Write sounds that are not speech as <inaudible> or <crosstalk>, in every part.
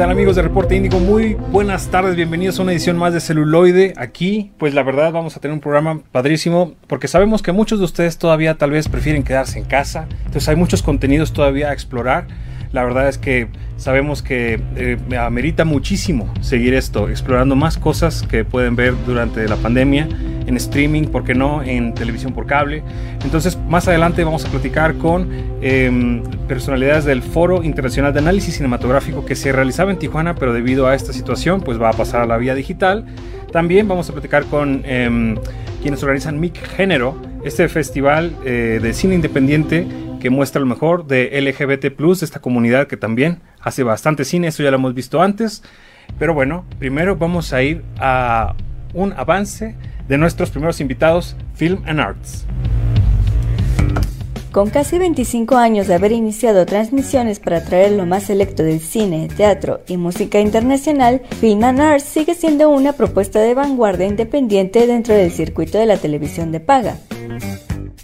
tal amigos de Reporte Índigo? Muy buenas tardes, bienvenidos a una edición más de Celuloide. Aquí, pues la verdad vamos a tener un programa padrísimo porque sabemos que muchos de ustedes todavía tal vez prefieren quedarse en casa. Entonces hay muchos contenidos todavía a explorar. La verdad es que sabemos que eh, amerita muchísimo seguir esto, explorando más cosas que pueden ver durante la pandemia en streaming, ¿por qué no? En televisión por cable. Entonces, más adelante vamos a platicar con em, personalidades del Foro Internacional de Análisis Cinematográfico que se realizaba en Tijuana, pero debido a esta situación, pues va a pasar a la vía digital. También vamos a platicar con em, quienes organizan MIC Género, este festival eh, de cine independiente que muestra lo mejor de LGBT, de esta comunidad que también hace bastante cine, eso ya lo hemos visto antes. Pero bueno, primero vamos a ir a un avance de nuestros primeros invitados, Film and Arts. Con casi 25 años de haber iniciado transmisiones para traer lo más selecto del cine, teatro y música internacional, Film and Arts sigue siendo una propuesta de vanguardia independiente dentro del circuito de la televisión de paga.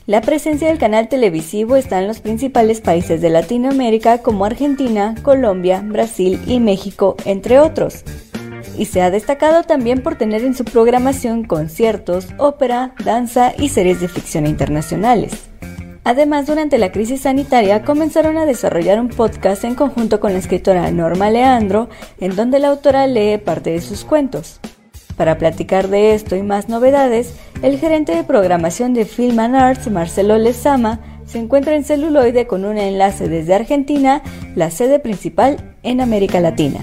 La presencia del canal televisivo está en los principales países de Latinoamérica como Argentina, Colombia, Brasil y México, entre otros y se ha destacado también por tener en su programación conciertos, ópera, danza y series de ficción internacionales. Además, durante la crisis sanitaria comenzaron a desarrollar un podcast en conjunto con la escritora Norma Leandro, en donde la autora lee parte de sus cuentos. Para platicar de esto y más novedades, el gerente de programación de Film Arts, Marcelo Lezama, se encuentra en celuloide con un enlace desde Argentina, la sede principal en América Latina.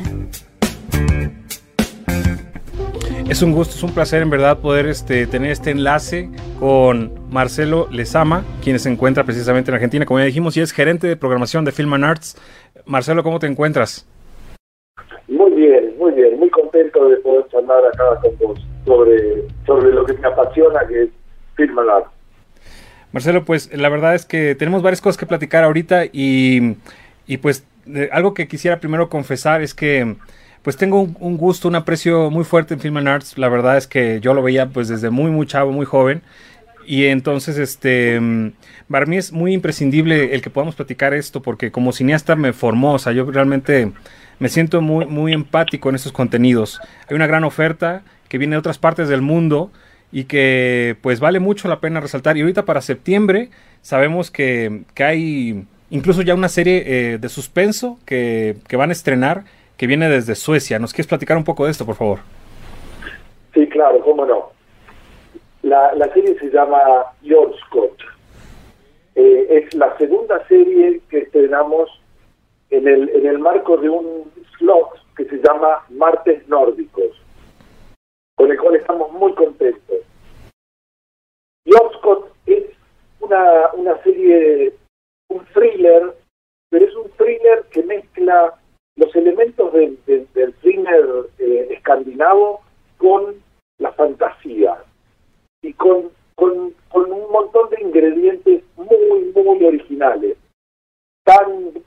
Es un gusto, es un placer en verdad poder este, tener este enlace con Marcelo Lezama, quien se encuentra precisamente en Argentina, como ya dijimos, y es gerente de programación de Film Arts. Marcelo, ¿cómo te encuentras? Muy bien, muy bien, muy contento de poder charlar acá con vos sobre, sobre lo que me apasiona, que es Film Arts. Marcelo, pues la verdad es que tenemos varias cosas que platicar ahorita y, y pues algo que quisiera primero confesar es que pues tengo un, gusto, un aprecio muy fuerte en Film and Arts. La verdad es que yo lo veía pues desde muy, muy chavo, muy joven. Y entonces, este, para mí es muy imprescindible el que podamos platicar esto porque como cineasta me formó, o sea, yo realmente me siento muy, muy empático en estos contenidos. Hay una gran oferta que viene de otras partes del mundo y que pues vale mucho la pena resaltar. Y ahorita para septiembre sabemos que, que hay incluso ya una serie eh, de suspenso que, que van a estrenar que viene desde Suecia. ¿Nos quieres platicar un poco de esto, por favor? Sí, claro, cómo no. La, la serie se llama Your Scott. Eh, es la segunda serie que estrenamos en el, en el marco de un slot que se llama Martes Nórdicos, con el cual estamos muy contentos. Scott es una, una serie, un thriller, pero es un thriller que mezcla los elementos del thriller eh, escandinavo con la fantasía y con, con, con, un montón de ingredientes muy, muy originales. Tan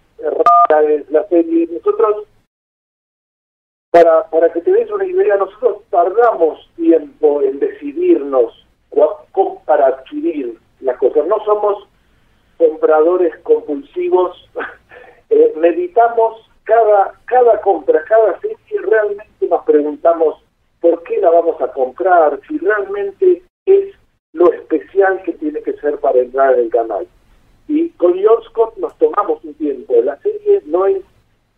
la serie. Nosotros, para, para que te des una idea, nosotros tardamos tiempo en decidirnos para adquirir las cosas. No somos compradores compulsivos, <laughs> eh, meditamos cada, cada compra, cada serie, realmente nos preguntamos por qué la vamos a comprar, si realmente es lo especial que tiene que ser para entrar en el canal. Y con Scott nos tomamos un tiempo. La serie no es,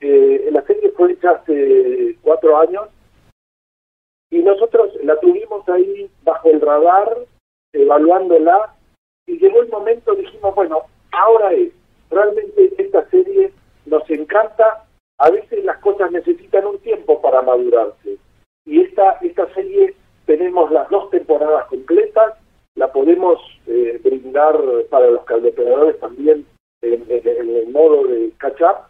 eh, la serie fue hecha hace cuatro años y nosotros la tuvimos ahí bajo el radar, evaluándola, y llegó el momento, dijimos, bueno, ahora es, realmente esta serie nos encanta, a veces las cosas necesitan un tiempo para madurarse. Y esta, esta serie tenemos las dos temporadas completas, podemos eh, brindar para los caldepredadores también en, el modo de catch up,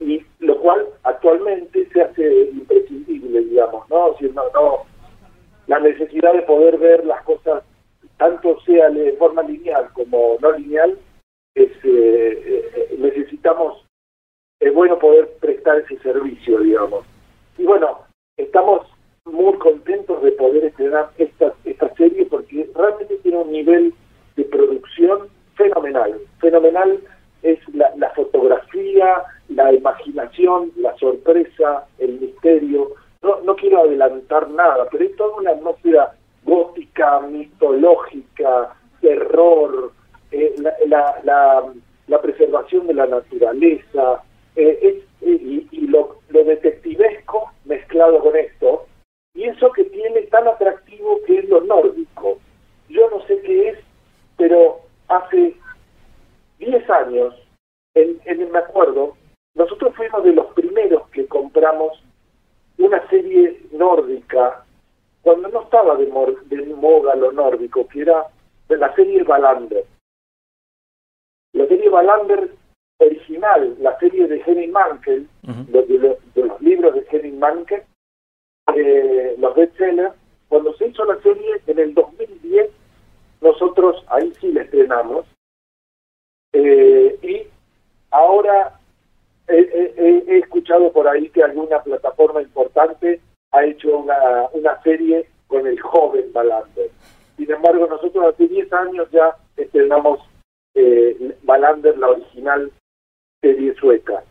y lo cual actualmente se hace imprescindible, digamos, ¿no? Si no, no, la necesidad de poder ver las cosas, tanto sea de forma lineal como no lineal, es, eh, eh, necesitamos es bueno poder prestar ese servicio, digamos. Y bueno, estamos muy contentos de poder estrenar esta, esta serie porque realmente tiene un nivel de producción fenomenal. Fenomenal es la, fotografía, la imaginación, la sorpresa, el misterio. No, no quiero adelantar nada, pero es toda una atmósfera gótica, mitológica, terror, eh, la, la, preservación de la naturaleza, eh, y, y lo, lo detectivesco mezclado con esto, y eso que tiene tan atractivo que es lo nórdico. Yo no sé qué es, pero hace 10 años, en, en, me acuerdo, nosotros fuimos de los primeros que compramos una serie nórdica, cuando no estaba de, de moda lo nórdico, que era de la serie Valander. La serie Valander original, la serie de Henning Mankell, de, los libros de Henning Mankell, eh, los bestsellers, cuando se hizo la serie en el 2010, nosotros ahí sí la estrenamos, eh, y ahora he, escuchado por ahí que alguna plataforma importante ha hecho una, una serie con el joven Valander. Sin embargo, nosotros hace 10 años ya estrenamos eh, Valander, la original serie sueca.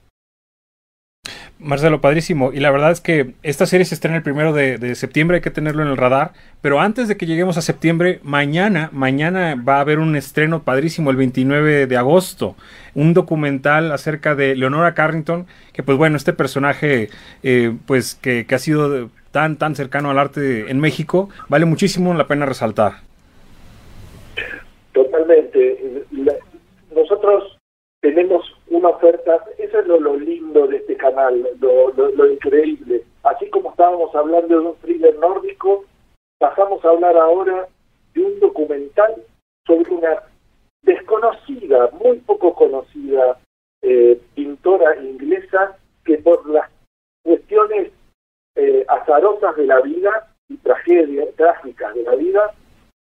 Marcelo, padrísimo. Y la verdad es que esta serie se estrena el primero de, septiembre, hay que tenerlo en el radar. Pero antes de que lleguemos a septiembre, mañana, mañana va a haber un estreno padrísimo el 29 de agosto. Un documental acerca de Leonora Carrington, que pues bueno, este personaje eh, pues que, que ha sido tan, tan cercano al arte en México, vale muchísimo la pena resaltar. Totalmente. Nosotros tenemos una oferta, eso es lo, lindo de este canal, lo, increíble. Así como estábamos hablando de un thriller nórdico, pasamos a hablar ahora de un documental sobre una desconocida, muy poco conocida eh, pintora inglesa que por las cuestiones eh, azarosas de la vida y tragedias trágicas de la vida,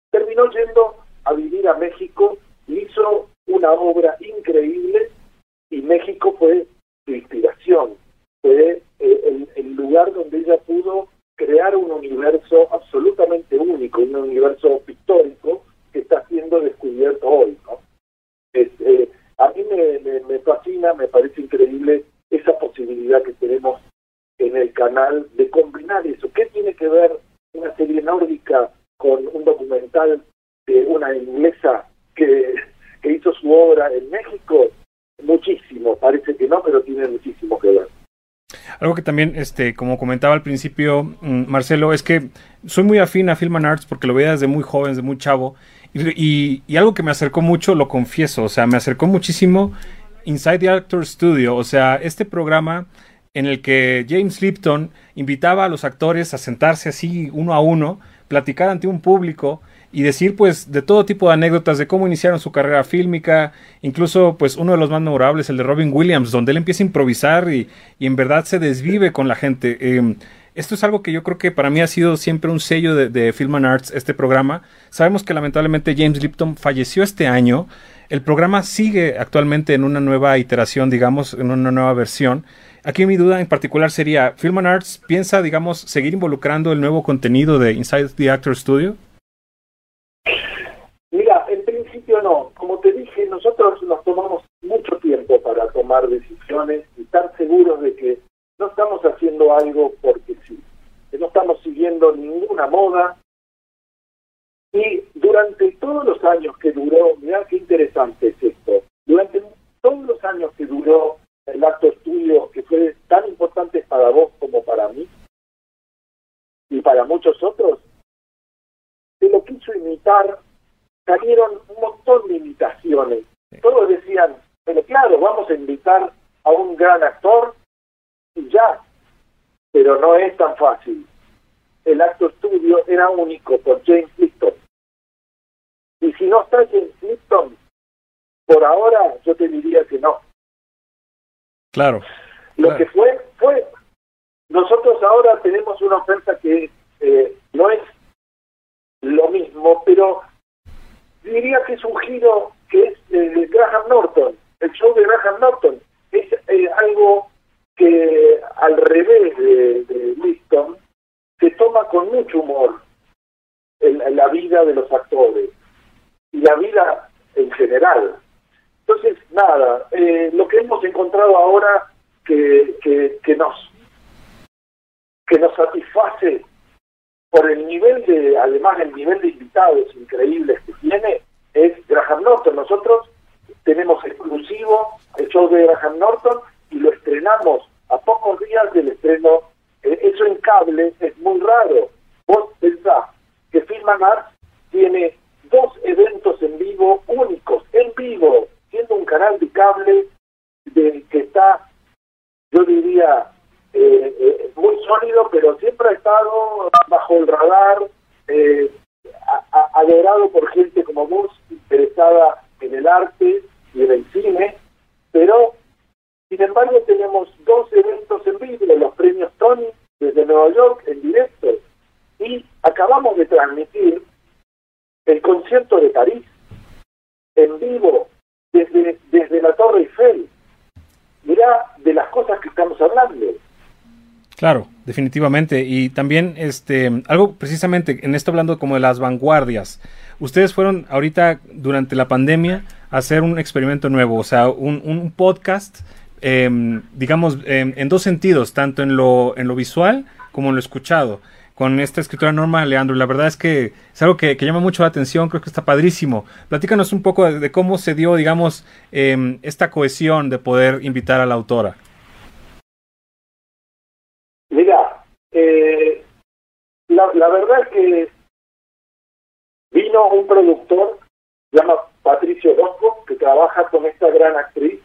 terminó yendo a vivir a México y hizo una obra increíble y México fue su inspiración, fue eh, el, lugar donde ella pudo crear un universo absolutamente único, un universo pictórico que está siendo descubierto hoy. ¿no? Eh, a mí me, me fascina, me parece increíble esa posibilidad que tenemos en el canal de combinar eso. ¿Qué tiene que ver una serie nórdica con un documental de una inglesa que hizo su obra en México? Muchísimo, parece que no, pero tiene muchísimo que ver. Algo que también, este, como comentaba al principio, mm, Marcelo, es que soy muy afín a Film and Arts porque lo veía desde muy joven, desde muy chavo. Y, y, algo que me acercó mucho, lo confieso, o sea, me acercó muchísimo Inside the Actor Studio. O sea, este programa en el que James Lipton invitaba a los actores a sentarse así uno a uno, platicar ante un público y decir pues de todo tipo de anécdotas de cómo iniciaron su carrera fílmica, incluso pues uno de los más memorables, el de Robin Williams, donde él empieza a improvisar y, en verdad se desvive con la gente. Em, esto es algo que yo creo que para mí ha sido siempre un sello de, de Film and Arts, este programa. Sabemos que lamentablemente James Lipton falleció este año. El programa sigue actualmente en una nueva iteración, digamos, en una nueva versión. Aquí mi duda en particular sería, ¿Film and Arts piensa, digamos, seguir involucrando el nuevo contenido de Inside the Actor Studio? Principio no. Como te dije, nosotros nos tomamos mucho tiempo para tomar decisiones y estar seguros de que no estamos haciendo algo porque sí, que no estamos siguiendo ninguna moda. Y durante todos los años que duró, mira qué interesante es esto, durante todos los años que duró el acto estudio que fue tan importante para vos como para mí y para muchos otros, se lo quiso imitar, salieron un montón de imitaciones. Todos decían, pero claro, vamos a invitar a un gran actor y ya, pero no es tan fácil. El acto estudio era único por James Lipton. Y si no está James Lipton, por ahora yo te diría que no. Claro. Lo que fue, fue. Nosotros ahora tenemos una oferta que eh, no es lo mismo, pero diría que es un giro que es de Graham Norton. El show de Graham Norton es eh, algo que al revés de, de se toma con mucho humor en, la vida de los actores y la vida en general. Entonces, nada, eh, lo que hemos encontrado ahora que, que, que nos que nos satisface por el nivel de, además el nivel de invitados increíbles que tiene, es Graham Norton. Nosotros tenemos exclusivo el show de Graham Norton y lo estrenamos a pocos días del estreno. Eh, eso en cable es muy raro. Vos pensás que Film Arts tiene dos eventos en vivo únicos, en vivo, siendo un canal de cable de, que está, yo diría, eh, eh, muy sólido, pero siempre ha estado bajo el radar, eh, adorado por gente como vos, interesada en el arte y en el cine, pero sin embargo tenemos dos eventos en vivo, los premios Tony desde Nueva York en directo, y acabamos de transmitir el concierto de París en vivo desde, desde la Torre Eiffel. Mirá de las cosas que estamos hablando. Claro, definitivamente. Y también, este, algo precisamente en esto hablando como de las vanguardias. Ustedes fueron ahorita durante la pandemia a hacer un experimento nuevo, o sea, un, un podcast, em, digamos, em, en dos sentidos, tanto en lo, en lo visual como en lo escuchado con esta escritora Norma Leandro. La verdad es que es algo que, llama mucho la atención, creo que está padrísimo. Platícanos un poco de, cómo se dio, digamos, em, esta cohesión de poder invitar a la autora. Eh, la, verdad es que vino un productor, se llama Patricio Bosco, que trabaja con esta gran actriz,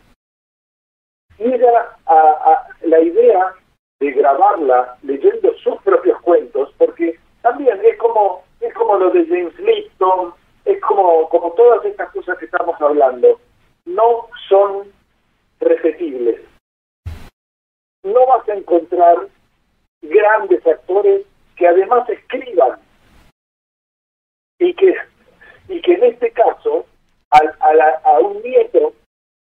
y era a, la idea de grabarla leyendo sus propios cuentos, porque también es como es como lo de James Lipton, es como como todas estas cosas que estamos hablando, no son repetibles. No vas a encontrar grandes actores que además escriban y que y que en este caso a, a, a un nieto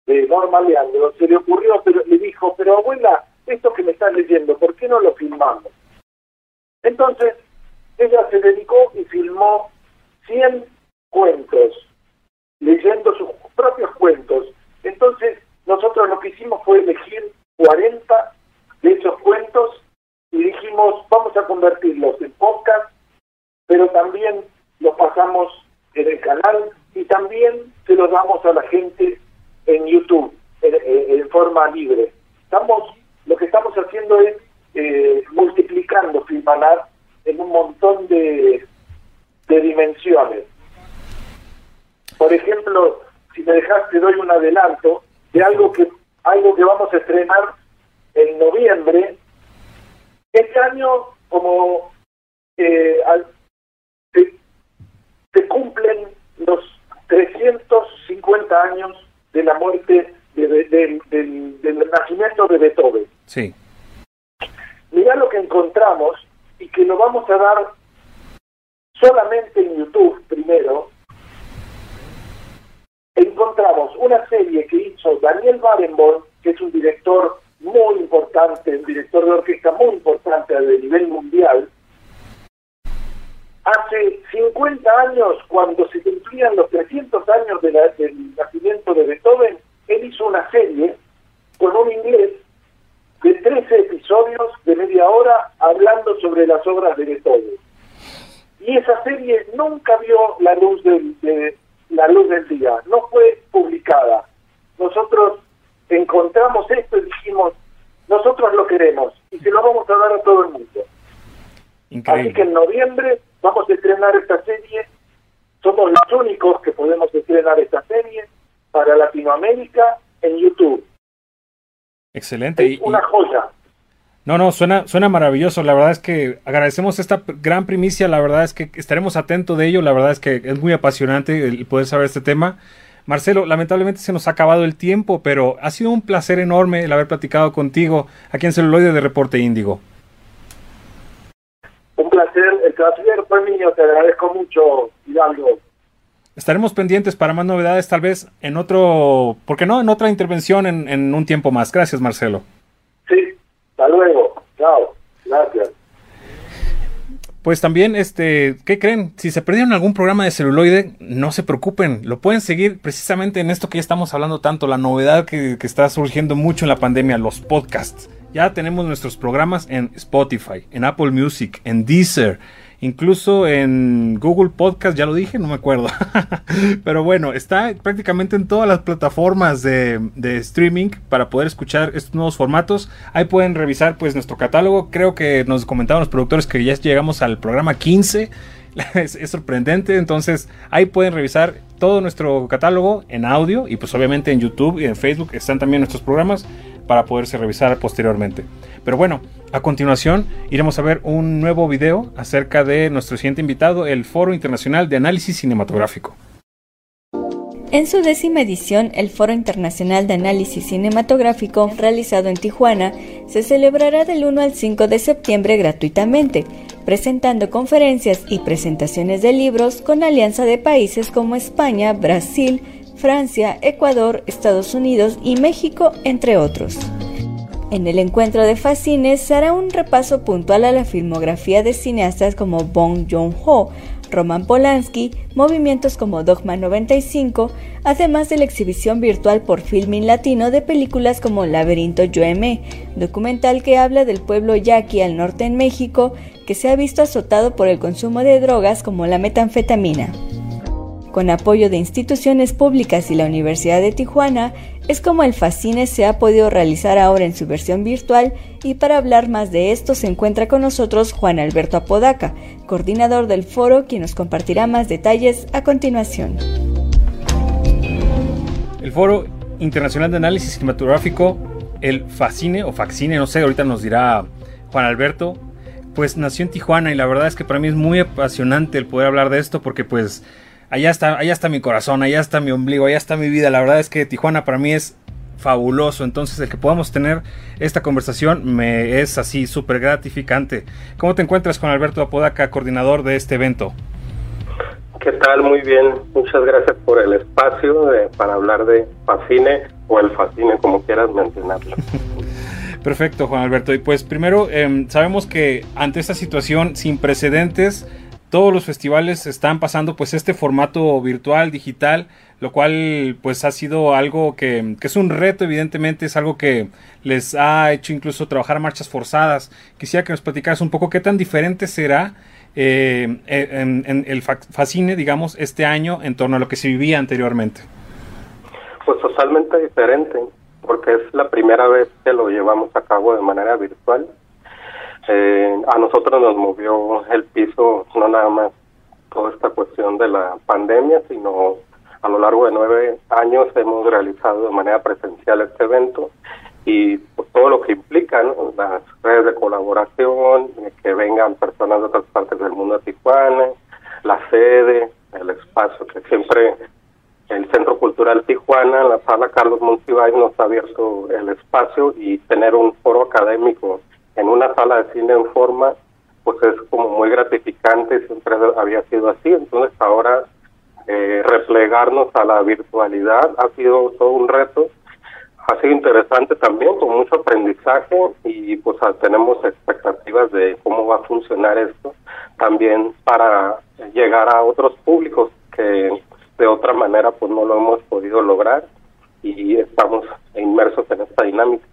de Norma Leandro se le ocurrió, pero le dijo, pero abuela, esto que me estás leyendo, ¿por qué no lo filmamos? Entonces, ella se dedicó y filmó 100 cuentos, leyendo sus propios cuentos. Entonces, nosotros lo que hicimos fue elegir 40 de esos cuentos y dijimos, vamos a convertirlos en podcast, pero también los pasamos en el canal y también se los damos a la gente en YouTube, en, forma libre. Estamos lo que estamos haciendo es eh, multiplicando Filmanar en un montón de, de dimensiones. Por ejemplo, si me dejas te doy un adelanto de algo que algo que vamos a estrenar en noviembre. Este año, como eh, se, se, cumplen los 350 años de la muerte del, nacimiento de Beethoven. Sí. Mirá lo que encontramos y que lo vamos a dar solamente en YouTube primero. Encontramos una serie que hizo Daniel Barenboim, que es un director muy importante, un director de orquesta muy importante a nivel mundial. Hace 50 años, cuando se cumplían los 300 años del nacimiento de Beethoven, él hizo una serie con un inglés de 13 episodios de media hora hablando sobre las obras de Beethoven. Y esa serie nunca vio la luz del, de, la luz del día, no fue publicada. Nosotros encontramos esto y dijimos, nosotros lo queremos y se lo vamos a dar a todo el mundo. Así que en noviembre vamos a estrenar esta serie. Somos los únicos que podemos estrenar esta serie para Latinoamérica en YouTube. Excelente. Es una joya. No, no, suena, suena maravilloso. La verdad es que agradecemos esta gran primicia. La verdad es que estaremos atentos de ello. La verdad es que es muy apasionante el poder saber este tema. Marcelo, lamentablemente se nos ha acabado el tiempo, pero ha sido un placer enorme el haber platicado contigo aquí en Celuloide de Reporte Índigo. Un placer, el placer fue mío, te agradezco mucho, Hidalgo estaremos pendientes para más novedades, tal vez en otro, ¿por qué no? En otra intervención en, en un tiempo más. Gracias, Marcelo. Sí, hasta luego. Chao. Gracias. Pues también, este, ¿qué creen? Si se perdieron algún programa de celuloide, no se preocupen, lo pueden seguir precisamente en esto que ya estamos hablando tanto, la novedad que, que está surgiendo mucho en la pandemia, los podcasts. Ya tenemos nuestros programas en Spotify, en Apple Music, en Deezer, incluso en Google Podcast, ya lo dije, no me acuerdo. <laughs> Pero bueno, está prácticamente en todas las plataformas de, streaming para poder escuchar estos nuevos formatos. Ahí pueden revisar pues nuestro catálogo. Creo que nos comentaban los productores que ya llegamos al programa 15. <laughs> Es, es, sorprendente. Entonces ahí pueden revisar todo nuestro catálogo en audio y pues obviamente en YouTube y en Facebook están también nuestros programas para poderse revisar posteriormente. Pero bueno, a continuación iremos a ver un nuevo video acerca de nuestro siguiente invitado, el Foro Internacional de Análisis Cinematográfico. En su décima edición, el Foro Internacional de Análisis Cinematográfico, realizado en Tijuana, se celebrará del 1 al 5 de septiembre gratuitamente, presentando conferencias y presentaciones de libros con alianza de países como España, Brasil, Francia, Ecuador, Estados Unidos y México, entre otros. En el encuentro de Fascines se hará un repaso puntual a la filmografía de cineastas como Bong Joon-ho, Roman Polanski, movimientos como Dogma 95, además de la exhibición virtual por Filming Latino de películas como Laberinto Yoemé, documental que habla del pueblo yaqui al norte en México que se ha visto azotado por el consumo de drogas como la metanfetamina. Con apoyo de instituciones públicas y la Universidad de Tijuana, es como el Fascine se ha podido realizar ahora en su versión virtual y para hablar más de esto se encuentra con nosotros Juan Alberto Apodaca, coordinador del foro, quien nos compartirá más detalles a continuación. El Foro Internacional de Análisis Cinematográfico, el Fascine o Faxine, no sé, ahorita nos dirá Juan Alberto, pues nació en Tijuana y la verdad es que para mí es muy apasionante el poder hablar de esto porque pues allá está, allá está mi corazón, allá está mi ombligo, allá está mi vida. La verdad es que Tijuana para mí es fabuloso. Entonces, el que podamos tener esta conversación me es así súper gratificante. ¿Cómo te encuentras con Alberto Apodaca, coordinador de este evento? ¿Qué tal? Muy bien. Muchas gracias por el espacio para hablar de Fascine o el Fascine, como quieras mencionarlo. <laughs> Perfecto, Juan Alberto. Y pues primero, em, sabemos que ante esta situación sin precedentes, todos los festivales están pasando pues este formato virtual, digital, lo cual pues ha sido algo que, es un reto evidentemente, es algo que les ha hecho incluso trabajar marchas forzadas. Quisiera que nos platicaras un poco qué tan diferente será eh, en, el Fascine, digamos, este año en torno a lo que se vivía anteriormente. Pues totalmente diferente, porque es la primera vez que lo llevamos a cabo de manera virtual eh, a nosotros nos movió el piso no nada más toda esta cuestión de la pandemia, sino a lo largo de nueve años hemos realizado de manera presencial este evento y pues, todo lo que implica las redes de colaboración, que vengan personas de otras partes del mundo a Tijuana, la sede, el espacio que siempre el Centro Cultural Tijuana, la sala Carlos Monsiváis nos ha abierto el espacio y tener un foro académico en una sala de cine en forma, pues es como muy gratificante, siempre había sido así, entonces ahora eh, replegarnos a la virtualidad ha sido todo un reto, ha sido interesante también, con mucho aprendizaje y pues tenemos expectativas de cómo va a funcionar esto, también para llegar a otros públicos que de otra manera pues no lo hemos podido lograr. Y estamos inmersos en esta dinámica.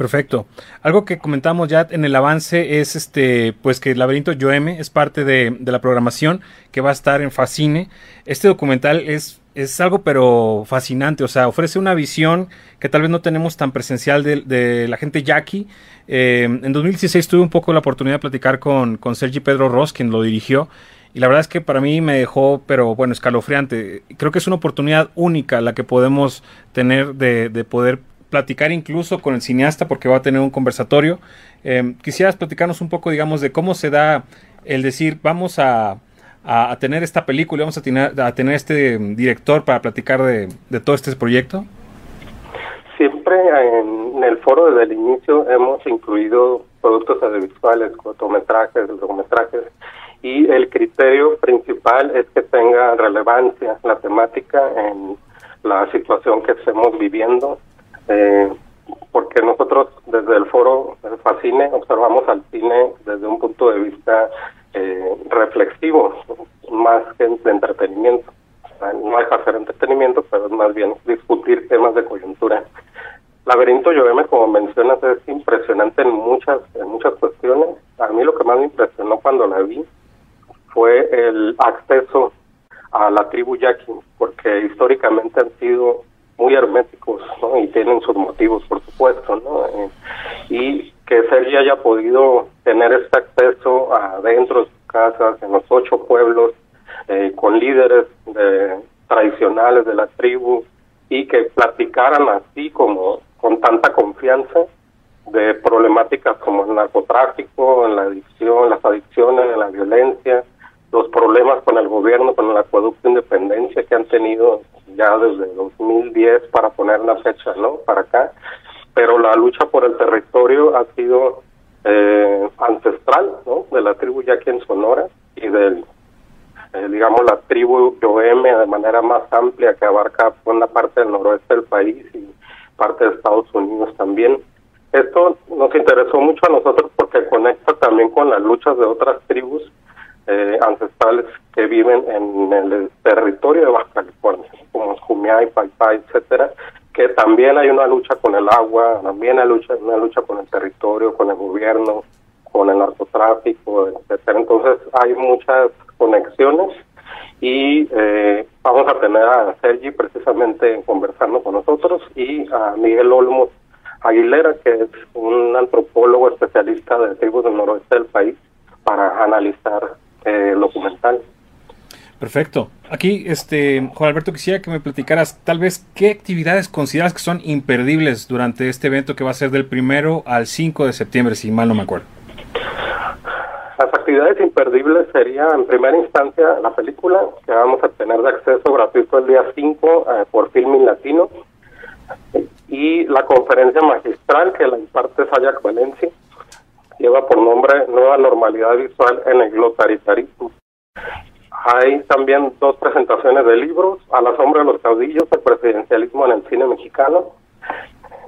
Perfecto. Algo que comentamos ya en el avance es este, pues que el laberinto Yoeme es parte de, la programación que va a estar en Fascine. Este documental es, es algo pero fascinante, o sea, ofrece una visión que tal vez no tenemos tan presencial de, la gente Jackie. Eh, en 2016 tuve un poco la oportunidad de platicar con, con Sergi Pedro Ross, quien lo dirigió. Y la verdad es que para mí me dejó, pero bueno, escalofriante. Creo que es una oportunidad única la que podemos tener de, de poder platicar incluso con el cineasta porque va a tener un conversatorio. Eh, quisieras platicarnos un poco, digamos, de cómo se da el decir, vamos a, a, tener esta película, vamos a tener, a tener este director para platicar de, todo este proyecto. Siempre en el foro desde el inicio hemos incluido productos audiovisuales, cortometrajes, largometrajes, y el criterio principal es que tenga relevancia la temática en la situación que estemos viviendo eh, porque nosotros desde el foro Fascine observamos al cine desde un punto de vista eh, reflexivo, más que de entretenimiento. no hay que hacer entretenimiento, pero es más bien discutir temas de coyuntura. Laberinto Lloveme, como mencionas, es impresionante en muchas, en muchas cuestiones. A mí lo que más me impresionó cuando la vi fue el acceso a la tribu yaqui, porque históricamente han sido muy herméticos. Y tienen sus motivos, por supuesto, ¿no? Eh, y que Sergi haya podido tener este acceso adentro de sus casas, en los ocho pueblos, eh, con líderes de, tradicionales de la tribu, y que platicaran así como con tanta confianza de problemáticas como el narcotráfico, la adicción, las adicciones, la violencia, los problemas con el gobierno, con el acueducto de independencia que han tenido ya desde 2010 para poner la fecha, ¿no? Para acá. Pero la lucha por el territorio ha sido eh, ancestral, ¿no? De la tribu ya aquí en Sonora y del, eh, digamos, la tribu Yoeme de manera más amplia que abarca una parte del noroeste del país y parte de Estados Unidos también. Esto nos interesó mucho a nosotros porque conecta también con las luchas de otras tribus eh, ancestrales que viven en el territorio de Baja California, como Jumiay, Paipai, etcétera, que también hay una lucha con el agua, también hay lucha, una lucha con el territorio, con el gobierno, con el narcotráfico, etcétera. Entonces hay muchas conexiones y eh, vamos a tener a Sergi precisamente conversando con nosotros y a Miguel Olmos Aguilera, que es un antropólogo especialista de tribus del noroeste del país, para analizar eh, documental. Perfecto. Aquí, este, Juan Alberto, quisiera que me platicaras tal vez qué actividades consideras que son imperdibles durante este evento que va a ser del primero al 5 de septiembre, si mal no me acuerdo. Las actividades imperdibles sería en primera instancia la película que vamos a tener de acceso gratuito el día 5 eh, por Filming Latino y la conferencia magistral que la imparte Sayak Valencia lleva por nombre Nueva Normalidad Visual en el Glotaritarismo. Hay también dos presentaciones de libros, A la sombra de los caudillos, el presidencialismo en el cine mexicano.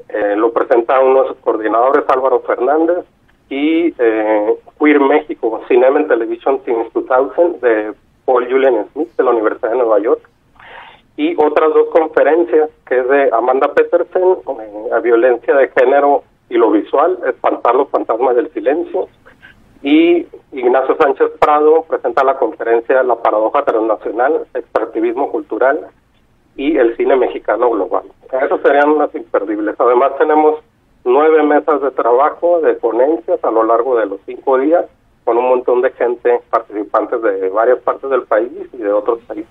Eh, lo presenta uno coordinadores, Álvaro Fernández, y eh, Queer México, Cinema and Television Since 2000, de Paul Julian Smith, de la Universidad de Nueva York. Y otras dos conferencias, que es de Amanda Petersen, eh, violencia de género y lo visual, Espantar los fantasmas del silencio. Y Ignacio Sánchez Prado presenta la conferencia La paradoja transnacional, extractivismo cultural y el cine mexicano global. Esos serían las imperdibles. Además tenemos nueve mesas de trabajo, de ponencias a lo largo de los cinco días, con un montón de gente, participantes de varias partes del país y de otros países.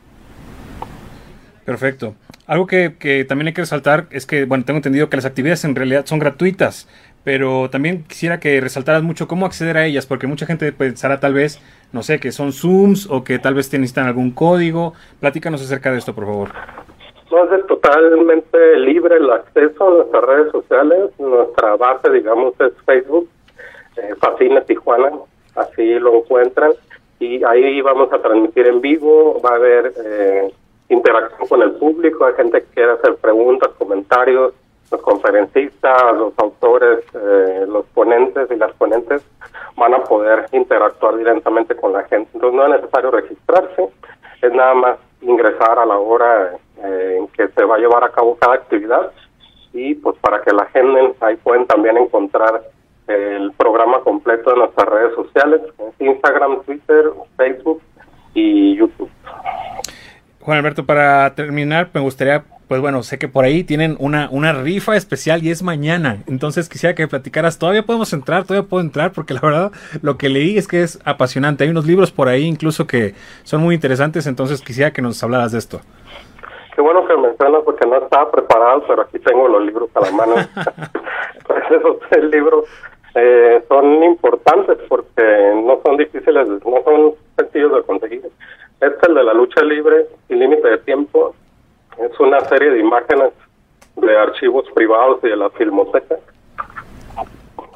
Perfecto. Algo que, que, también hay que resaltar es que, bueno, tengo entendido que las actividades en realidad son gratuitas, pero también quisiera que resaltaras mucho cómo acceder a ellas, porque mucha gente pensará tal vez, no sé, que son Zooms o que tal vez necesitan algún código. Platícanos acerca de esto, por favor. No, es totalmente libre el acceso a nuestras redes sociales. Nuestra base, digamos, es Facebook, eh, Fascina Tijuana, así lo encuentran. Y ahí vamos a transmitir en vivo, va a haber... Eh, interacción con el público, hay gente que quiere hacer preguntas, comentarios, los conferencistas, los autores, eh, los ponentes y las ponentes van a poder interactuar directamente con la gente. Entonces no es necesario registrarse, es nada más ingresar a la hora eh, en que se va a llevar a cabo cada actividad y pues para que la gente ahí pueden también encontrar el programa completo de nuestras redes sociales, Instagram, Twitter, Facebook y YouTube. Juan Alberto, para terminar, me gustaría, pues bueno, sé que por ahí tienen una, una rifa especial y es mañana. Entonces quisiera que platicaras. Todavía podemos entrar, todavía puedo entrar, porque la verdad lo que leí es que es apasionante. Hay unos libros por ahí incluso que son muy interesantes, entonces quisiera que nos hablaras de esto. Qué bueno que mencionas porque no estaba preparado, pero aquí tengo los libros a la mano. <laughs> pues esos tres libros eh, son importantes porque no son difíciles, no son sencillos de conseguir este, el de la lucha libre y límite de tiempo, es una serie de imágenes de archivos privados y de la filmoteca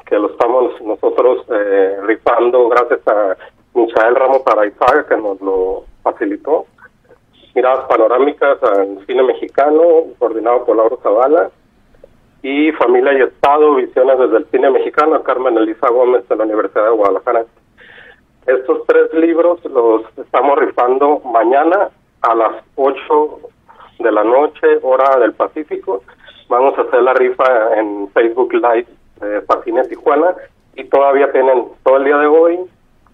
que lo estamos nosotros eh, rifando gracias a Michael Ramos Araizaga que nos lo facilitó. Miradas panorámicas al cine mexicano, coordinado por Lauro Zavala. Y Familia y Estado, visiones desde el cine mexicano, Carmen Elisa Gómez de la Universidad de Guadalajara. Estos tres libros los estamos rifando mañana a las 8 de la noche, hora del Pacífico, vamos a hacer la rifa en Facebook Live de Fascine Tijuana y todavía tienen todo el día de hoy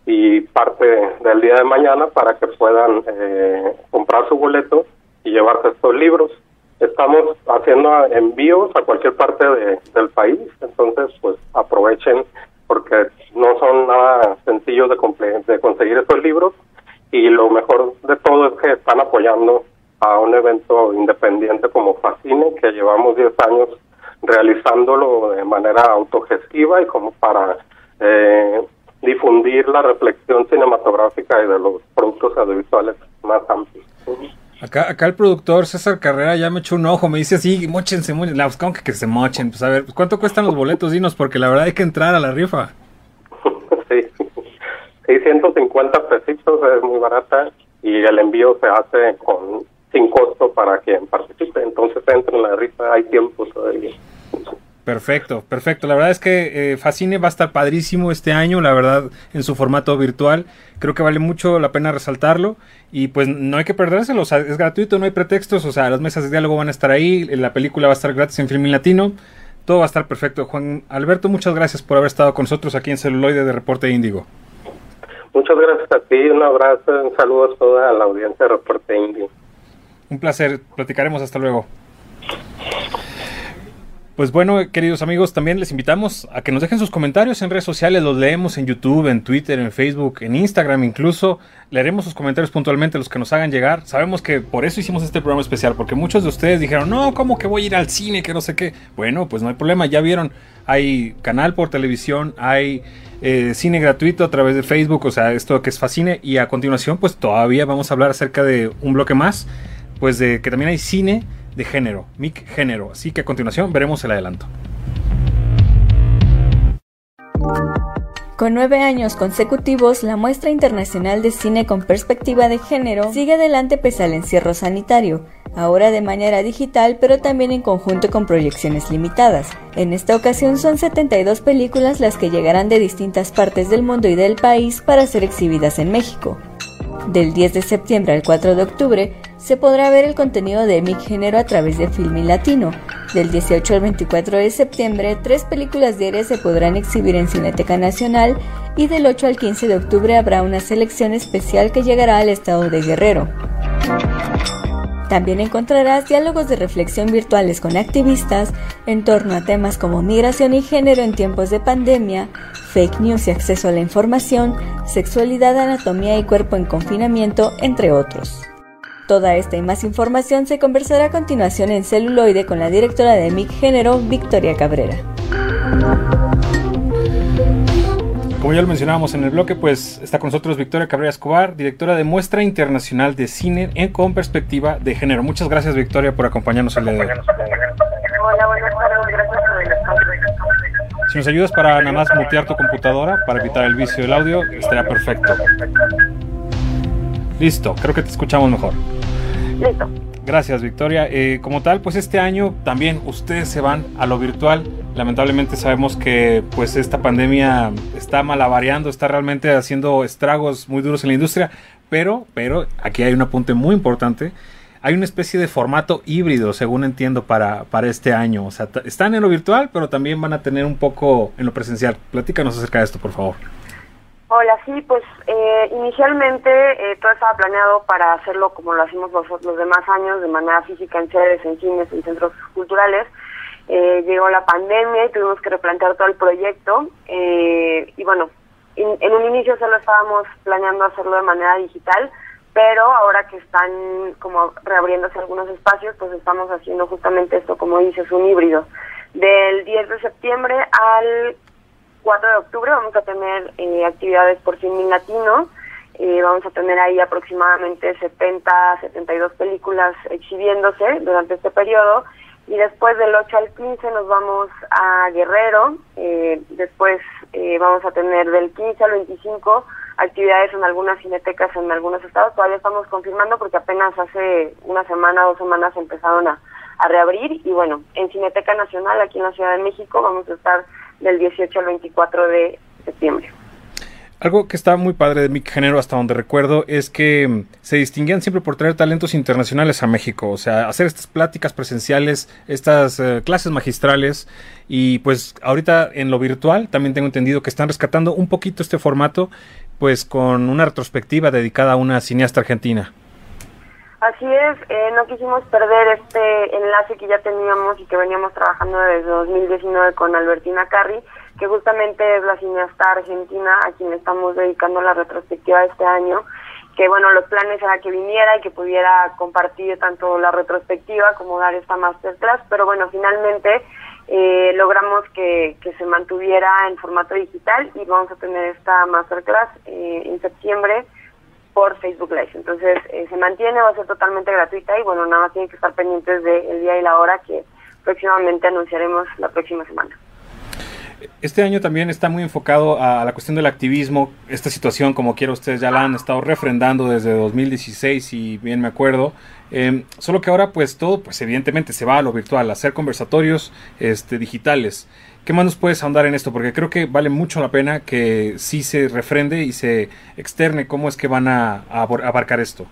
y parte del día de mañana para que puedan eh, comprar su boleto y llevarse estos libros. Estamos haciendo envíos a cualquier parte del país, entonces pues aprovechen porque no son nada sencillos de, de conseguir estos libros y lo mejor de todo es que están apoyando a un evento independiente como Fascine, que llevamos 10 años realizándolo de manera autogestiva y como para eh, difundir la reflexión cinematográfica y de los productos audiovisuales más amplios. Acá, acá el productor César Carrera ya me echó un ojo, me dice así, mochense, mochense. La buscamos que, que se mochen. Pues a ver, ¿cuánto cuestan los boletos? Dinos, porque la verdad hay que entrar a la rifa. <laughs> sí, 650 pesitos es muy barata y el envío se hace con sin costo para quien participe. Entonces entra en la rifa, hay tiempo todavía. Perfecto, perfecto. La verdad es que eh, Fascine va a estar padrísimo este año, la verdad, en su formato virtual. Creo que vale mucho la pena resaltarlo. Y pues no hay que perdérselo, o sea, es gratuito, no hay pretextos. O sea, las mesas de diálogo van a estar ahí, la película va a estar gratis en Filmin Latino. Todo va a estar perfecto. Juan Alberto, muchas gracias por haber estado con nosotros aquí en Celuloide de Reporte Índigo. Muchas gracias a ti, un abrazo, un saludo a toda la audiencia de Reporte Índigo. Un placer, platicaremos hasta luego. Pues bueno, queridos amigos, también les invitamos a que nos dejen sus comentarios en redes sociales, los leemos en YouTube, en Twitter, en Facebook, en Instagram incluso. Leeremos sus comentarios puntualmente, los que nos hagan llegar. Sabemos que por eso hicimos este programa especial, porque muchos de ustedes dijeron, no, ¿cómo que voy a ir al cine? Que no sé qué. Bueno, pues no hay problema, ya vieron, hay canal por televisión, hay eh, cine gratuito a través de Facebook, o sea, esto que es Fascine. Y a continuación, pues todavía vamos a hablar acerca de un bloque más, pues de que también hay cine de género, MIC género. Así que a continuación veremos el adelanto. Con nueve años consecutivos, la muestra internacional de cine con perspectiva de género sigue adelante pese al encierro sanitario, ahora de manera digital pero también en conjunto con proyecciones limitadas. En esta ocasión son 72 películas las que llegarán de distintas partes del mundo y del país para ser exhibidas en México. Del 10 de septiembre al 4 de octubre se podrá ver el contenido de Mi Género a través de Filmin Latino. Del 18 al 24 de septiembre, tres películas diarias se podrán exhibir en Cineteca Nacional y del 8 al 15 de octubre habrá una selección especial que llegará al estado de Guerrero. También encontrarás diálogos de reflexión virtuales con activistas en torno a temas como migración y género en tiempos de pandemia, fake news y acceso a la información, sexualidad, anatomía y cuerpo en confinamiento, entre otros. Toda esta y más información se conversará a continuación en celuloide con la directora de MIC Género, Victoria Cabrera. Como ya lo mencionábamos en el bloque, pues está con nosotros Victoria Cabrera Escobar, directora de Muestra Internacional de Cine en con perspectiva de género. Muchas gracias Victoria por acompañarnos el día de hoy. Hola, buenas tardes, gracias por el espacio. Si nos ayudas para nada más mutear tu computadora para evitar el vicio del audio, estaría perfecto. Listo, creo que te escuchamos mejor. Listo. Gracias, Victoria. Eh, como tal, pues este año también ustedes se van a lo virtual. Lamentablemente sabemos que pues esta pandemia está malavariando, está realmente haciendo estragos muy duros en la industria, pero, pero aquí hay un apunte muy importante. Hay una especie de formato híbrido, según entiendo, para, para este año. O sea, están en lo virtual, pero también van a tener un poco en lo presencial. Platícanos acerca de esto, por favor. Hola, sí, pues eh, inicialmente eh, todo estaba planeado para hacerlo como lo hacemos los, los demás años, de manera física en sedes, en cines, en centros culturales. Eh, llegó la pandemia y tuvimos que replantear todo el proyecto. y bueno, en un inicio solo estábamos planeando hacerlo de manera digital, pero ahora que están como reabriéndose algunos espacios, pues estamos haciendo justamente esto, como dices, un híbrido. Del 10 de septiembre al 4 de octubre vamos a tener eh, actividades por Cine Latino. Eh, vamos a tener ahí aproximadamente 70, 72 películas exhibiéndose durante este periodo. Y después del 8 al 15 nos vamos a Guerrero. Eh, después vamos a tener del 15 al 25 actividades en algunas cinetecas en algunos estados. Todavía estamos confirmando porque apenas hace una semana, dos semanas empezaron a, a reabrir. Y bueno, en Cineteca Nacional, aquí en la Ciudad de México, vamos a estar del 18 al 24 de septiembre. Algo que está muy padre de mi género, hasta donde recuerdo, es que mm, se distinguían siempre por traer talentos internacionales a México, o sea, hacer estas pláticas presenciales, estas eh, clases magistrales, y pues ahorita en lo virtual también tengo entendido que están rescatando un poquito este formato, pues con una retrospectiva dedicada a una cineasta argentina. Así es, eh, no quisimos perder este enlace que ya teníamos y que veníamos trabajando desde 2019 con Albertina Carri, que justamente es la cineasta argentina a quien estamos dedicando la retrospectiva este año, que bueno, los planes era que viniera y que pudiera compartir tanto la retrospectiva como dar esta masterclass, pero bueno, finalmente eh, logramos que, que, se mantuviera en formato digital y vamos a tener esta masterclass eh, en septiembre por Facebook Live. Entonces eh, se mantiene, va a ser totalmente gratuita y bueno, nada más tienen que estar pendientes del día y la hora que próximamente anunciaremos la próxima semana. Este año también está muy enfocado a la cuestión del activismo. Esta situación, como quiera, ustedes ya la han estado refrendando desde 2016, si bien me acuerdo. Eh, solo que ahora, pues todo, pues evidentemente se va a lo virtual, a hacer conversatorios este, digitales. ¿Qué más nos puedes ahondar en esto? Porque creo que vale mucho la pena que sí se refrende y se externe cómo es que van a, abarcar esto.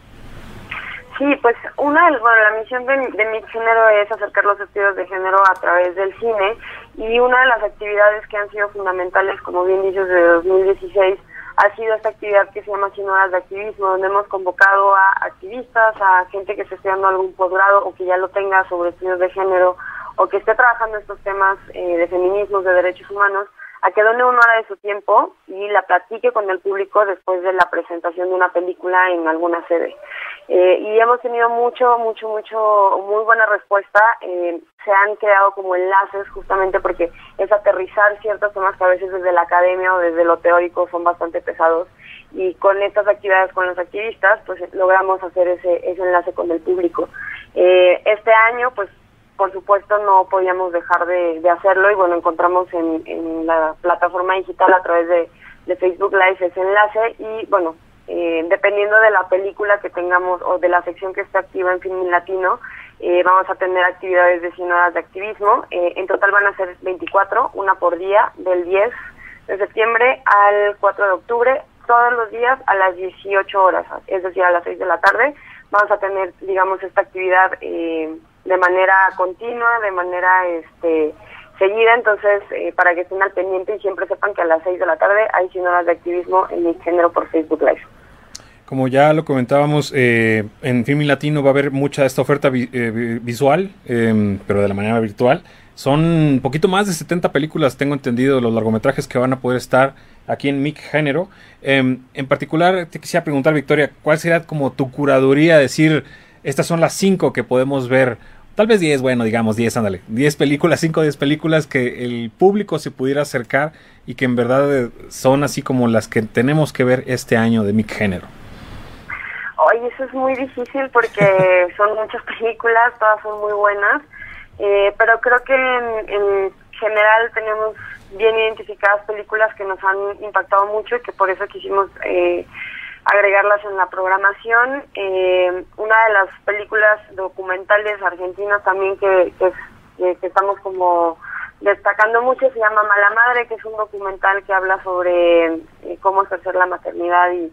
Sí, pues una bueno, la misión de, mi género es acercar los estudios de género a través del cine y una de las actividades que han sido fundamentales, como bien dices, de 2016 ha sido esta actividad que se llama Sin Horas de Activismo, donde hemos convocado a activistas, a gente que esté estudiando algún posgrado o que ya lo tenga sobre estudios de género o que esté trabajando estos temas eh, de feminismos, de derechos humanos, a que done una hora de su tiempo y la platique con el público después de la presentación de una película en alguna sede. Eh, y hemos tenido mucho, mucho, mucho, muy buena respuesta. Eh, se han creado como enlaces justamente porque es aterrizar ciertos temas que a veces desde la academia o desde lo teórico son bastante pesados. Y con estas actividades con los activistas, pues logramos hacer ese, ese enlace con el público. este año, pues por supuesto no podíamos dejar de, hacerlo y bueno, encontramos en, la plataforma digital a través de, Facebook Live ese enlace y bueno, eh, dependiendo de la película que tengamos o de la sección que esté activa en Film Latino, eh, vamos a tener actividades de 100 horas de activismo. Eh, en total van a ser 24, una por día, del 10 de septiembre al 4 de octubre, todos los días a las 18 horas, es decir, a las 6 de la tarde. Vamos a tener, digamos, esta actividad eh, de manera continua, de manera este seguida, entonces eh, para que estén al pendiente y siempre sepan que a las 6 de la tarde hay 100 horas de activismo en mi género por Facebook Live. Como ya lo comentábamos, eh, en Film Latino va a haber mucha esta oferta eh, visual, em, pero de la manera virtual. Son un poquito más de 70 películas, tengo entendido, los largometrajes que van a poder estar aquí en MIC Género. Em, en particular, te quisiera preguntar, Victoria, ¿cuál sería como tu curaduría? Decir, estas son las cinco que podemos ver. Tal vez 10, bueno, digamos 10, ándale. 10 películas, 5 10 películas que el público se pudiera acercar y que en verdad eh, son así como las que tenemos que ver este año de mi género. Oye, eso es muy difícil porque <laughs> son muchas películas, todas son muy buenas, eh, pero creo que en, general tenemos bien identificadas películas que nos han impactado mucho y que por eso quisimos eh, agregarlas en la programación. Eh, una de las películas documentales argentinas también que, que, estamos como destacando mucho se llama Mala Madre, que es un documental que habla sobre eh, cómo ejercer la maternidad y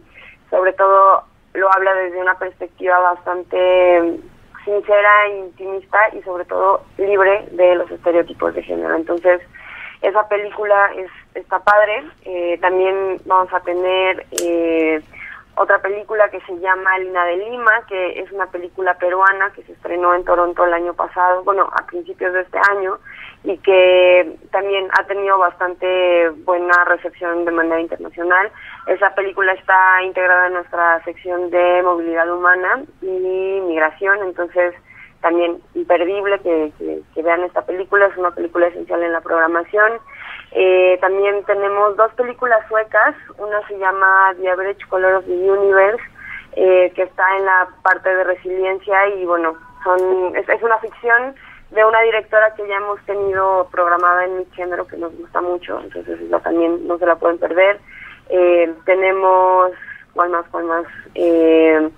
sobre todo lo habla desde una perspectiva bastante sincera, intimista y sobre todo libre de los estereotipos de género. Entonces, esa película es, está padre. Eh, también vamos a tener eh, otra película que se llama Lina de Lima, que es una película peruana que se estrenó en Toronto el año pasado, bueno, a principios de este año, y que también ha tenido bastante buena recepción de manera internacional. Esa película está integrada en nuestra sección de movilidad humana y migración, entonces también imperdible que, que vean esta película, es una película esencial en la programación. Eh, también tenemos dos películas suecas, una se llama The Average Color of the Universe, eh, que está en la parte de resiliencia y bueno, son es, una ficción de una directora que ya hemos tenido programada en mi género que nos gusta mucho, entonces también no se la pueden perder. Eh, tenemos, ¿cuál más? ¿Cuál más? Eh,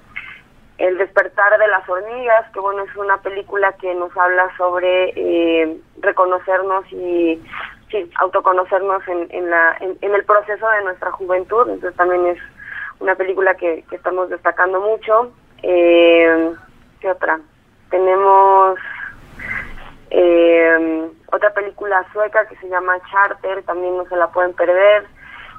el despertar de las hormigas, que bueno, es una película que nos habla sobre eh, reconocernos y sí, autoconocernos en, en, la, en, el proceso de nuestra juventud, entonces también es una película que, que estamos destacando mucho. Eh, ¿Qué otra? Tenemos eh, otra película sueca que se llama Charter, también no se la pueden perder.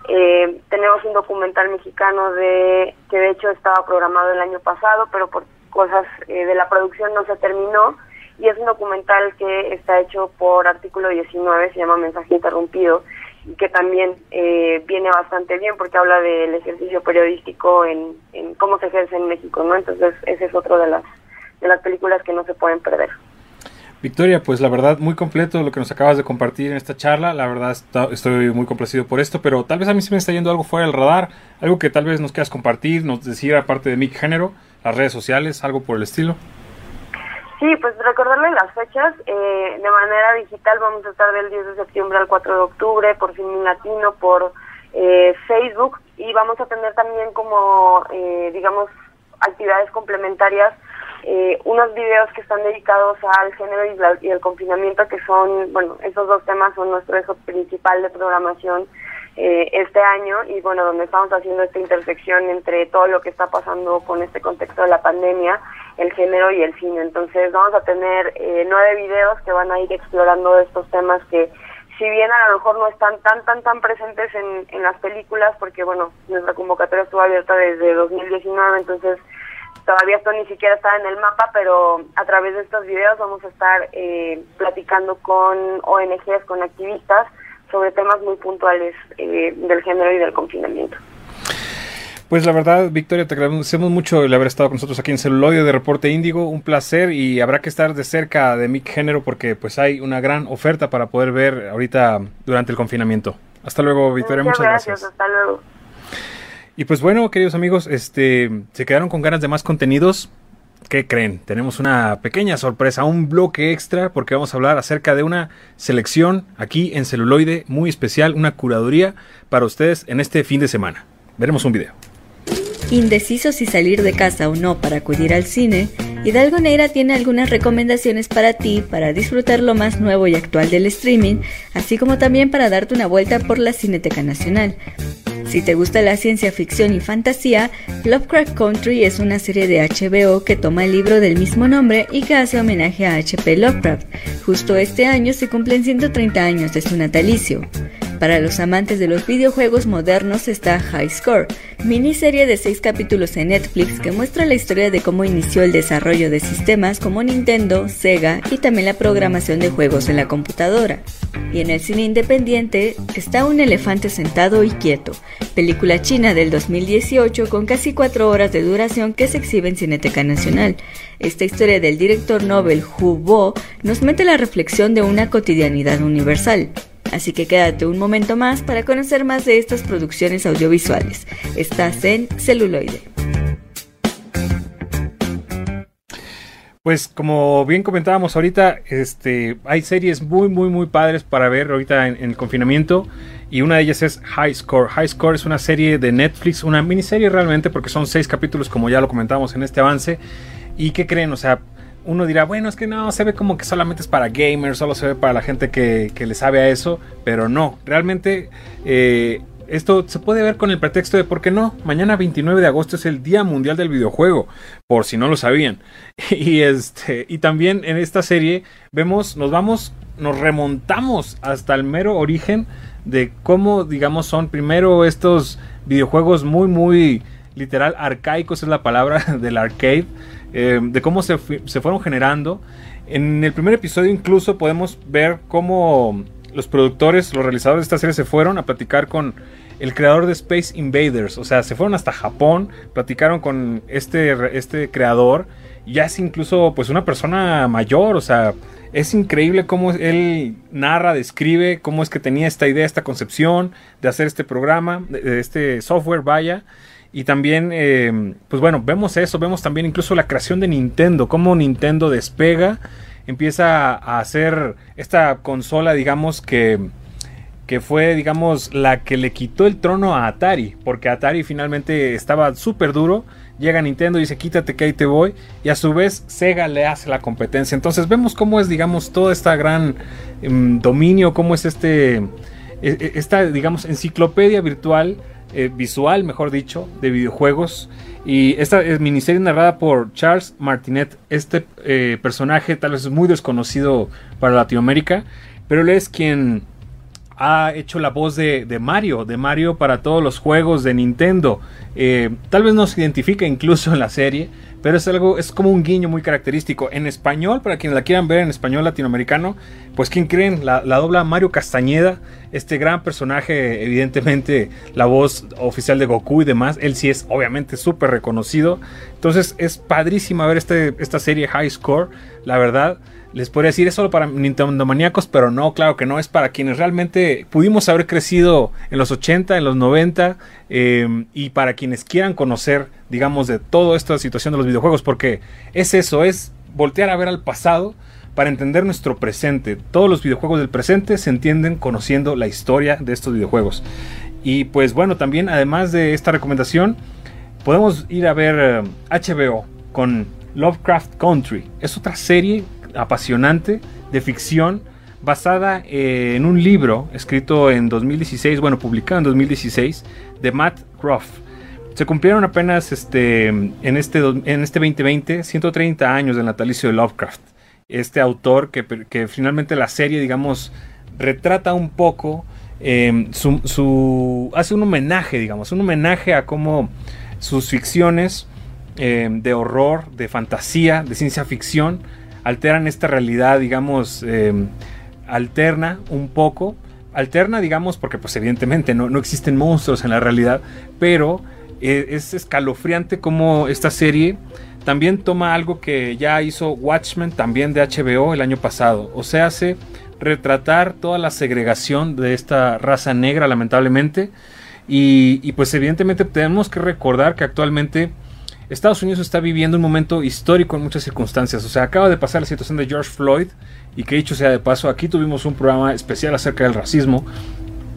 Eh, tenemos un documental mexicano de que de hecho estaba programado el año pasado, pero por cosas eh, de la producción no se terminó. Y es un documental que está hecho por artículo 19, se llama Mensaje Interrumpido, y que también eh, viene bastante bien porque habla del ejercicio periodístico en, en cómo se ejerce en México, ¿no? Entonces, ese es otro de las, de las películas que no se pueden perder. Victoria, pues la verdad muy completo lo que nos acabas de compartir en esta charla. La verdad estoy muy complacido por esto, pero tal vez a mí sí me está yendo algo fuera del radar, algo que tal vez nos quieras compartir, nos decir aparte de mi género, las redes sociales, algo por el estilo. Sí, pues recordarle las fechas. Eh, de manera digital vamos a estar del 10 de septiembre al 4 de octubre por Film Latino, por eh, Facebook y vamos a tener también como, eh, digamos, actividades complementarias eh, unos videos que están dedicados al género y, el confinamiento, que son, bueno, esos dos temas son nuestro eje principal de programación eh, este año y bueno, donde estamos haciendo esta intersección entre todo lo que está pasando con este contexto de la pandemia, el género y el cine. Entonces vamos a tener eh, nueve videos que van a ir explorando estos temas que si bien a lo mejor no están tan, tan, tan presentes en, en las películas, porque bueno, nuestra convocatoria estuvo abierta desde 2019, entonces todavía esto ni siquiera está en el mapa, pero a través de estos videos vamos a estar eh, platicando con ONGs, con activistas, sobre temas muy puntuales eh, del género y del confinamiento. Pues la verdad, Victoria, te agradecemos mucho el haber estado con nosotros aquí en Celuloide de Reporte Índigo. Un placer y habrá que estar de cerca de mi género porque pues hay una gran oferta para poder ver ahorita durante el confinamiento. Hasta luego, Victoria. Muchas, gracias. Hasta luego. Y pues bueno, queridos amigos, este, se quedaron con ganas de más contenidos. ¿Qué creen? Tenemos una pequeña sorpresa, un bloque extra, porque vamos a hablar acerca de una selección aquí en celuloide muy especial, una curaduría para ustedes en este fin de semana. Veremos un video. Indeciso si salir de casa o no para acudir al cine, Hidalgo Neira tiene algunas recomendaciones para ti para disfrutar lo más nuevo y actual del streaming, así como también para darte una vuelta por la Cineteca Nacional. Si te gusta la ciencia ficción y fantasía, Lovecraft Country es una serie de HBO que toma el libro del mismo nombre y que hace homenaje a H.P. Lovecraft. Justo este año se cumplen 130 años de su natalicio. Para los amantes de los videojuegos modernos está High Score, miniserie de seis capítulos en Netflix que muestra la historia de cómo inició el desarrollo de sistemas como Nintendo, Sega y también la programación de juegos en la computadora. Y en el cine independiente está Un elefante sentado y quieto, película china del 2018 con casi cuatro horas de duración que se exhibe en Cineteca Nacional. Esta historia del director Nobel Hu Bo nos mete la reflexión de una cotidianidad universal. Así que quédate un momento más para conocer más de estas producciones audiovisuales. Estás en celuloide. Pues como bien comentábamos ahorita, este, hay series muy, muy, muy padres para ver ahorita en, el confinamiento. Y una de ellas es High Score. High Score es una serie de Netflix, una miniserie realmente, porque son seis capítulos, como ya lo comentamos en este avance. ¿Y qué creen? O sea, uno dirá, bueno, es que no, se ve como que solamente es para gamers, solo se ve para la gente que, le sabe a eso, pero no, realmente eh, esto se puede ver con el pretexto de, ¿por qué no? Mañana 29 de agosto es el Día Mundial del Videojuego, por si no lo sabían. <laughs> Y, este, y también en esta serie vemos, nos vamos, nos remontamos hasta el mero origen de cómo, digamos, son primero estos videojuegos muy, muy literal arcaicos, es la palabra <laughs> del arcade eh, de cómo se, fueron generando. En el primer episodio incluso podemos ver cómo los productores, los realizadores de esta serie se fueron a platicar con el creador de Space Invaders. O sea, se fueron hasta Japón, platicaron con este, este creador. Ya es incluso pues una persona mayor, o sea, es increíble cómo él narra, describe cómo es que tenía esta idea, esta concepción de hacer este programa, de este software, vaya. Y también, eh, pues bueno, vemos eso, vemos también incluso la creación de Nintendo, cómo Nintendo despega, empieza a hacer esta consola, digamos, que, que fue, digamos, la que le quitó el trono a Atari, porque Atari finalmente estaba súper duro, llega Nintendo y dice quítate que ahí te voy y a su vez Sega le hace la competencia. Entonces vemos cómo es digamos todo este gran em, dominio, cómo es este e, e, esta digamos enciclopedia virtual eh, visual, mejor dicho, de videojuegos. Y esta es miniserie narrada por Charles Martinet. Este eh, personaje tal vez es muy desconocido para Latinoamérica, pero él es quien ha hecho la voz de, Mario, de Mario para todos los juegos de Nintendo. Eh, tal vez no se identifica incluso en la serie, pero es algo, es como un guiño muy característico. En español, para quienes la quieran ver en español latinoamericano, pues ¿quién creen? La, la dobla Mario Castañeda, este gran personaje, evidentemente la voz oficial de Goku y demás. Él sí es obviamente súper reconocido. Entonces es padrísima ver este, esta serie High Score, la verdad les podría decir es solo para Nintendo maníacos, pero no, claro que no, es para quienes realmente pudimos haber crecido en los 80, en los 90 em, y para quienes quieran conocer, digamos, de toda esta situación de los videojuegos, porque es eso, es voltear a ver al pasado para entender nuestro presente. Todos los videojuegos del presente se entienden conociendo la historia de estos videojuegos. Y pues bueno, también además de esta recomendación, podemos ir a ver HBO em, con Lovecraft Country. Es otra serie apasionante de ficción basada en un libro escrito en 2016, bueno, publicado en 2016, de Matt Ruff. Se cumplieron apenas este, en, este, en este 2020 130 años del natalicio de Lovecraft. Este autor que, finalmente la serie, digamos, retrata un poco, em, su, hace un homenaje, digamos, un homenaje a cómo sus ficciones em, de horror, de fantasía, de ciencia ficción, alteran esta realidad, digamos, em, alterna un poco. Alterna, digamos, porque pues evidentemente no, existen monstruos en la realidad, pero eh, es escalofriante como esta serie también toma algo que ya hizo Watchmen también de HBO el año pasado. O sea, hace retratar toda la segregación de esta raza negra, lamentablemente. Y, y, pues evidentemente tenemos que recordar que actualmente Estados Unidos está viviendo un momento histórico en muchas circunstancias. O sea, acaba de pasar la situación de George Floyd y que dicho sea de paso, aquí tuvimos un programa especial acerca del racismo.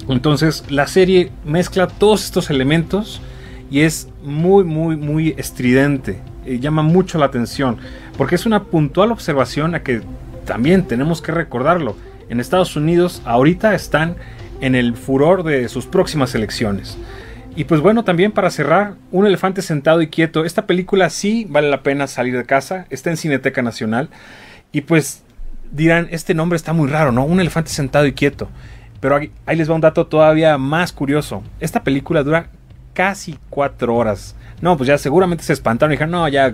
Entonces, la serie mezcla todos estos elementos y es muy, muy, muy estridente. Y llama mucho la atención porque es una puntual observación a que también tenemos que recordarlo. En Estados Unidos ahorita están en el furor de sus próximas elecciones. Y pues bueno, también para cerrar, Un elefante sentado y quieto. Esta película sí vale la pena salir de casa. Está en Cineteca Nacional. Y pues dirán, este nombre está muy raro, ¿no? Un elefante sentado y quieto. Pero ahí, les va un dato todavía más curioso. Esta película dura casi cuatro horas. No, pues ya seguramente se espantaron y dijeron, no, ya,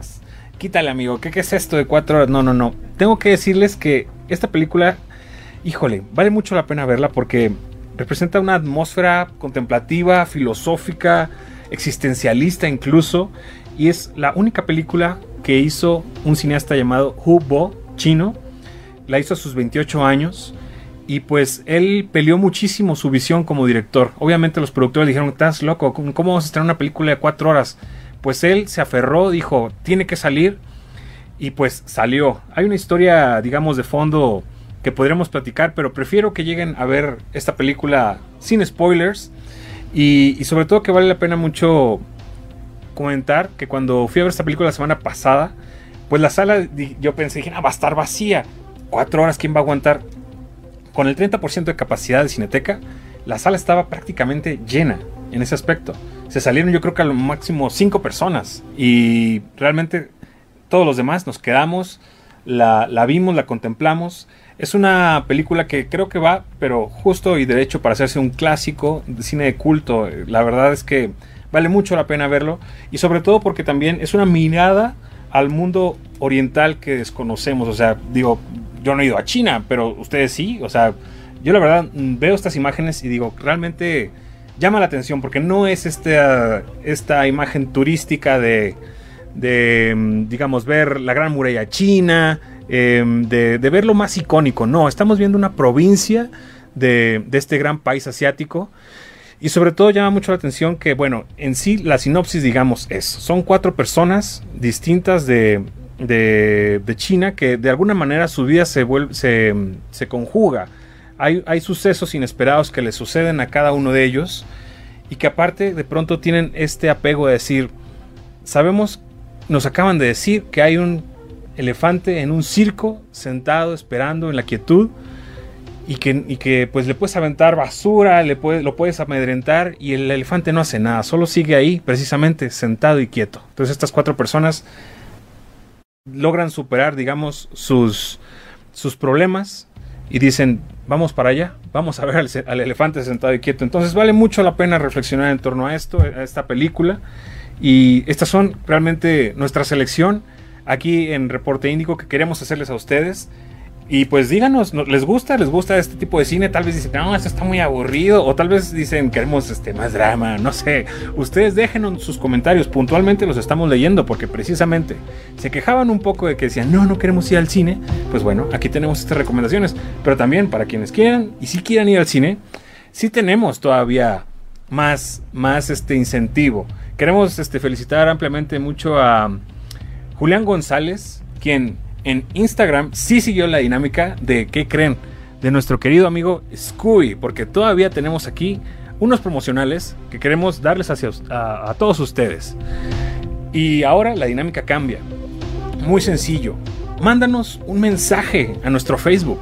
quítale amigo, ¿qué, ¿qué es esto de cuatro horas? No, no, no. Tengo que decirles que esta película, híjole, vale mucho la pena verla porque representa una atmósfera contemplativa, filosófica, existencialista incluso, y es la única película que hizo un cineasta llamado Hu Bo, chino, la hizo a sus 28 años, y pues él peleó muchísimo su visión como director. Obviamente los productores dijeron, estás loco, ¿cómo vamos a estrenar una película de cuatro horas? Pues él se aferró, dijo, tiene que salir, y pues salió. Hay una historia, digamos, de fondo que podríamos platicar, pero prefiero que lleguen a ver esta película sin spoilers y, sobre todo que vale la pena mucho comentar que cuando fui a ver esta película la semana pasada, pues la sala yo pensé, dije, ah, va a estar vacía, cuatro horas, ¿quién va a aguantar? Con el 30% de capacidad de Cineteca, la sala estaba prácticamente llena en ese aspecto. Se salieron yo creo que a lo máximo cinco personas y realmente todos los demás nos quedamos, la, la vimos, la contemplamos es una película que creo que va, pero justo y derecho para hacerse un clásico de cine de culto. La verdad es que vale mucho la pena verlo. Y sobre todo porque también es una mirada al mundo oriental que desconocemos. O sea, digo, yo no he ido a China, pero ustedes sí. O sea, yo la verdad veo estas imágenes y digo, realmente llama la atención porque no es esta, esta imagen turística de, de, digamos, ver la gran muralla china, Em, de, de, ver lo más icónico. No, estamos viendo una provincia de, este gran país asiático. Y sobre todo llama mucho la atención que, bueno, en sí la sinopsis, digamos, es, son cuatro personas distintas de, de, China que de alguna manera su vida se, se conjuga. Hay, hay, sucesos inesperados que le suceden a cada uno de ellos y que aparte de pronto tienen este apego de decir, sabemos, nos acaban de decir que hay un elefante en un circo sentado esperando en la quietud y que, y que pues le puedes aventar basura, le puedes, lo puedes amedrentar y el elefante no hace nada, solo sigue ahí precisamente sentado y quieto. Entonces estas cuatro personas logran superar, digamos, sus, sus problemas y dicen, vamos para allá, vamos a ver al, al, elefante sentado y quieto. Entonces vale mucho la pena reflexionar en torno a esto, a esta película. Y estas son realmente nuestra selección aquí en Reporte Índico que queremos hacerles a ustedes. Y pues díganos, ¿les gusta? ¿Les gusta este tipo de cine? Tal vez dicen, no, esto está muy aburrido. O tal vez dicen, queremos este, más drama. No sé. Ustedes déjenos sus comentarios. Puntualmente los estamos leyendo porque precisamente se quejaban un poco de que decían, no, no queremos ir al cine. Pues bueno, aquí tenemos estas recomendaciones. Pero también para quienes quieran y si quieran ir al cine, sí tenemos todavía más, más este incentivo. Queremos este, felicitar ampliamente mucho a Julián González, quien en Instagram sí siguió la dinámica de ¿qué creen? De nuestro querido amigo Scooby, porque todavía tenemos aquí unos promocionales que queremos darles hacia, a, todos ustedes. Y ahora la dinámica cambia. Muy sencillo. Mándanos un mensaje a nuestro Facebook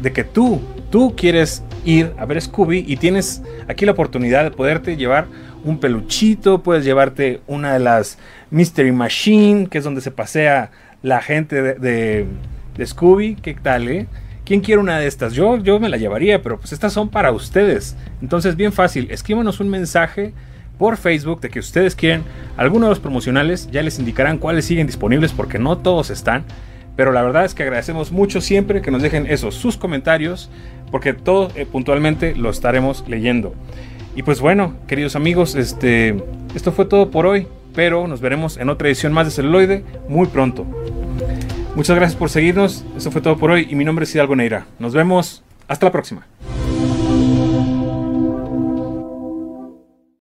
de que tú, tú quieres ir a ver Scooby y tienes aquí la oportunidad de poderte llevar un peluchito, puedes llevarte una de las Mystery Machine, que es donde se pasea la gente de, de, Scooby, ¿qué tal, eh? ¿Quién quiere una de estas? Yo, yo me la llevaría, pero pues estas son para ustedes. Entonces, bien fácil, escríbanos un mensaje por Facebook de que ustedes quieren alguno de los promocionales, ya les indicarán cuáles siguen disponibles porque no todos están. Pero la verdad es que agradecemos mucho siempre que nos dejen esos sus comentarios, porque todo eh, puntualmente lo estaremos leyendo. Y pues bueno, queridos amigos, este, esto fue todo por hoy, pero nos veremos en otra edición más de Celuloide muy pronto. Muchas gracias por seguirnos, eso fue todo por hoy y mi nombre es Hidalgo Neira. Nos vemos, hasta la próxima.